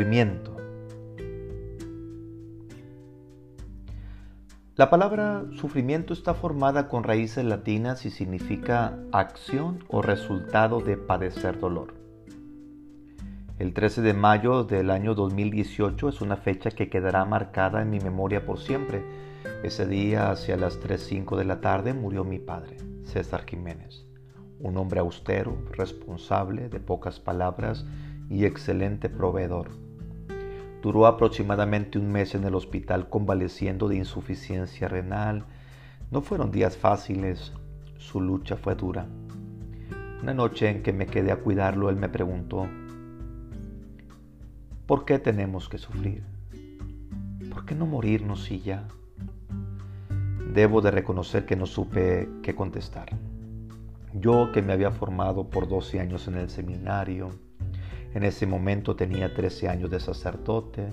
Sufrimiento. La palabra sufrimiento está formada con raíces latinas y significa acción o resultado de padecer dolor. El 13 de mayo del año 2018 es una fecha que quedará marcada en mi memoria por siempre. Ese día, hacia las 3.05 de la tarde, murió mi padre, César Jiménez, un hombre austero, responsable, de pocas palabras y excelente proveedor. Duró aproximadamente un mes en el hospital convaleciendo de insuficiencia renal. No fueron días fáciles, su lucha fue dura. Una noche en que me quedé a cuidarlo, él me preguntó, ¿por qué tenemos que sufrir? ¿Por qué no morirnos y ya? Debo de reconocer que no supe qué contestar. Yo que me había formado por 12 años en el seminario, en ese momento tenía 13 años de sacerdote.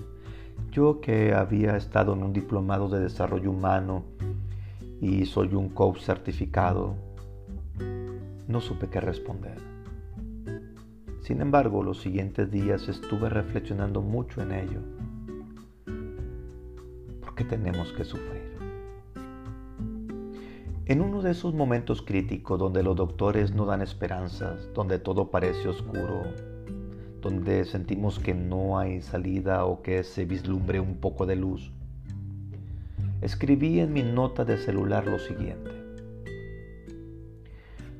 Yo que había estado en un diplomado de desarrollo humano y soy un coach certificado, no supe qué responder. Sin embargo, los siguientes días estuve reflexionando mucho en ello. ¿Por qué tenemos que sufrir? En uno de esos momentos críticos donde los doctores no dan esperanzas, donde todo parece oscuro, donde sentimos que no hay salida o que se vislumbre un poco de luz, escribí en mi nota de celular lo siguiente.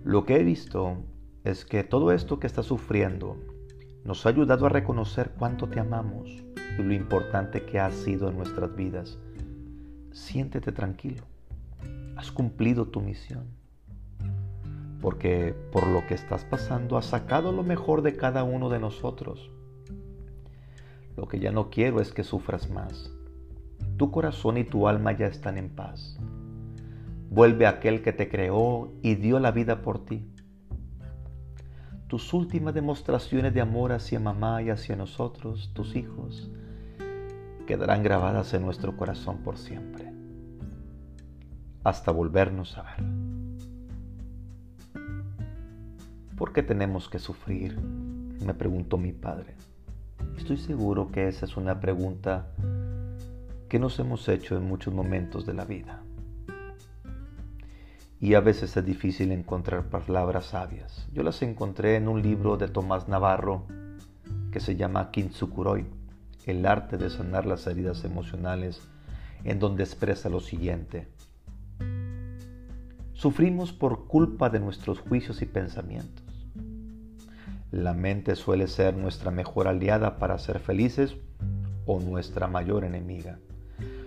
Lo que he visto es que todo esto que estás sufriendo nos ha ayudado a reconocer cuánto te amamos y lo importante que has sido en nuestras vidas. Siéntete tranquilo. Has cumplido tu misión porque por lo que estás pasando has sacado lo mejor de cada uno de nosotros. Lo que ya no quiero es que sufras más. Tu corazón y tu alma ya están en paz. Vuelve a aquel que te creó y dio la vida por ti. Tus últimas demostraciones de amor hacia mamá y hacia nosotros, tus hijos, quedarán grabadas en nuestro corazón por siempre, hasta volvernos a ver. ¿Por qué tenemos que sufrir? Me preguntó mi padre. Estoy seguro que esa es una pregunta que nos hemos hecho en muchos momentos de la vida. Y a veces es difícil encontrar palabras sabias. Yo las encontré en un libro de Tomás Navarro que se llama Kintsukuroi, el arte de sanar las heridas emocionales, en donde expresa lo siguiente. Sufrimos por culpa de nuestros juicios y pensamientos. La mente suele ser nuestra mejor aliada para ser felices o nuestra mayor enemiga.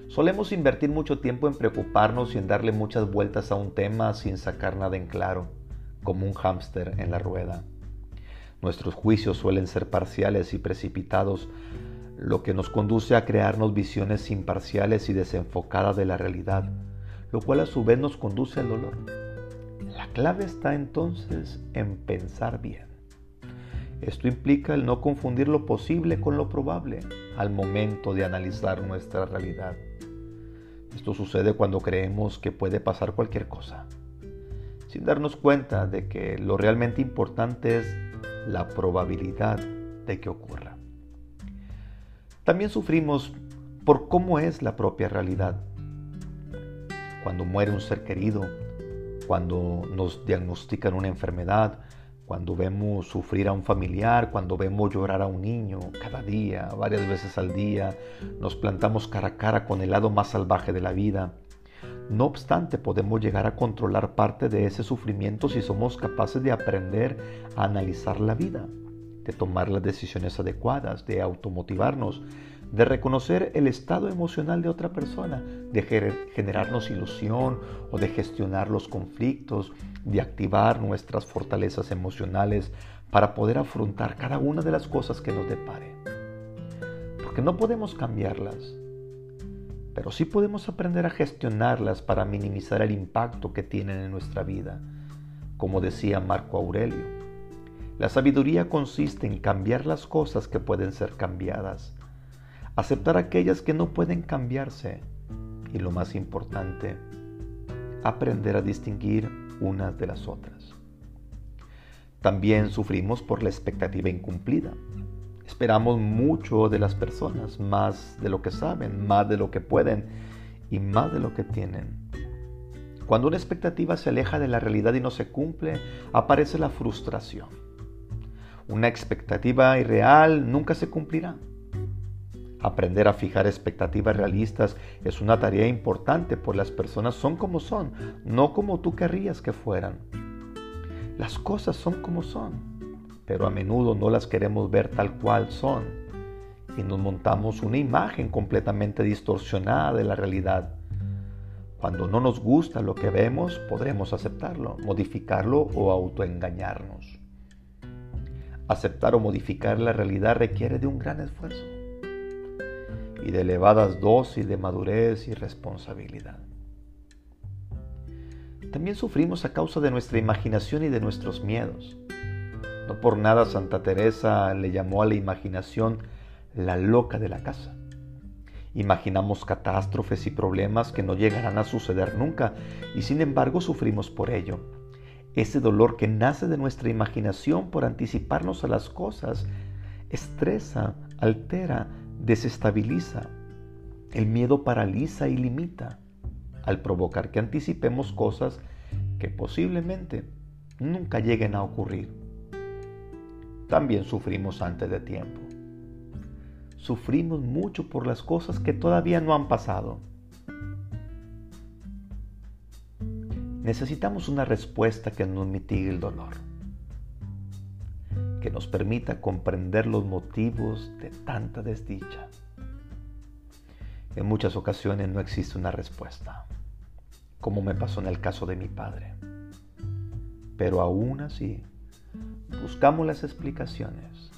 Solemos invertir mucho tiempo en preocuparnos y en darle muchas vueltas a un tema sin sacar nada en claro, como un hámster en la rueda. Nuestros juicios suelen ser parciales y precipitados, lo que nos conduce a crearnos visiones imparciales y desenfocadas de la realidad, lo cual a su vez nos conduce al dolor. La clave está entonces en pensar bien. Esto implica el no confundir lo posible con lo probable al momento de analizar nuestra realidad. Esto sucede cuando creemos que puede pasar cualquier cosa, sin darnos cuenta de que lo realmente importante es la probabilidad de que ocurra. También sufrimos por cómo es la propia realidad. Cuando muere un ser querido, cuando nos diagnostican una enfermedad, cuando vemos sufrir a un familiar, cuando vemos llorar a un niño, cada día, varias veces al día, nos plantamos cara a cara con el lado más salvaje de la vida. No obstante, podemos llegar a controlar parte de ese sufrimiento si somos capaces de aprender a analizar la vida, de tomar las decisiones adecuadas, de automotivarnos, de reconocer el estado emocional de otra persona, de generarnos ilusión o de gestionar los conflictos, de activar nuestras fortalezas emocionales para poder afrontar cada una de las cosas que nos depare. Porque no podemos cambiarlas, pero sí podemos aprender a gestionarlas para minimizar el impacto que tienen en nuestra vida. Como decía Marco Aurelio, la sabiduría consiste en cambiar las cosas que pueden ser cambiadas aceptar aquellas que no pueden cambiarse y lo más importante, aprender a distinguir unas de las otras. También sufrimos por la expectativa incumplida. Esperamos mucho de las personas, más de lo que saben, más de lo que pueden y más de lo que tienen. Cuando una expectativa se aleja de la realidad y no se cumple, aparece la frustración. Una expectativa irreal nunca se cumplirá. Aprender a fijar expectativas realistas es una tarea importante, pues las personas son como son, no como tú querrías que fueran. Las cosas son como son, pero a menudo no las queremos ver tal cual son y nos montamos una imagen completamente distorsionada de la realidad. Cuando no nos gusta lo que vemos, podremos aceptarlo, modificarlo o autoengañarnos. Aceptar o modificar la realidad requiere de un gran esfuerzo y de elevadas dosis de madurez y responsabilidad. También sufrimos a causa de nuestra imaginación y de nuestros miedos. No por nada Santa Teresa le llamó a la imaginación la loca de la casa. Imaginamos catástrofes y problemas que no llegarán a suceder nunca y sin embargo sufrimos por ello. Ese dolor que nace de nuestra imaginación por anticiparnos a las cosas estresa, altera, desestabiliza. El miedo paraliza y limita al provocar que anticipemos cosas que posiblemente nunca lleguen a ocurrir. También sufrimos antes de tiempo sufrimos mucho por las cosas que todavía no han pasado. Necesitamos una respuesta que nos mitigue el dolor, que nos permita comprender los motivos de tanta desdicha. En muchas ocasiones no existe una respuesta, como me pasó en el caso de mi padre. Pero aún así, buscamos las explicaciones,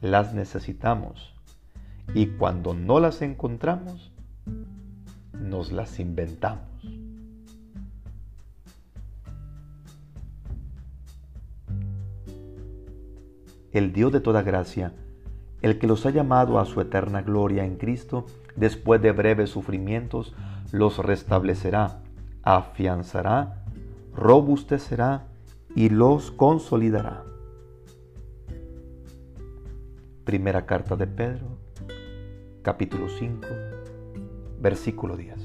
las necesitamos y cuando no las encontramos, nos las inventamos. El Dios de toda gracia, el que los ha llamado a su eterna gloria en Cristo, después de breves sufrimientos, los restablecerá, afianzará, robustecerá y los consolidará. Primera carta de Pedro, capítulo 5, versículo 10.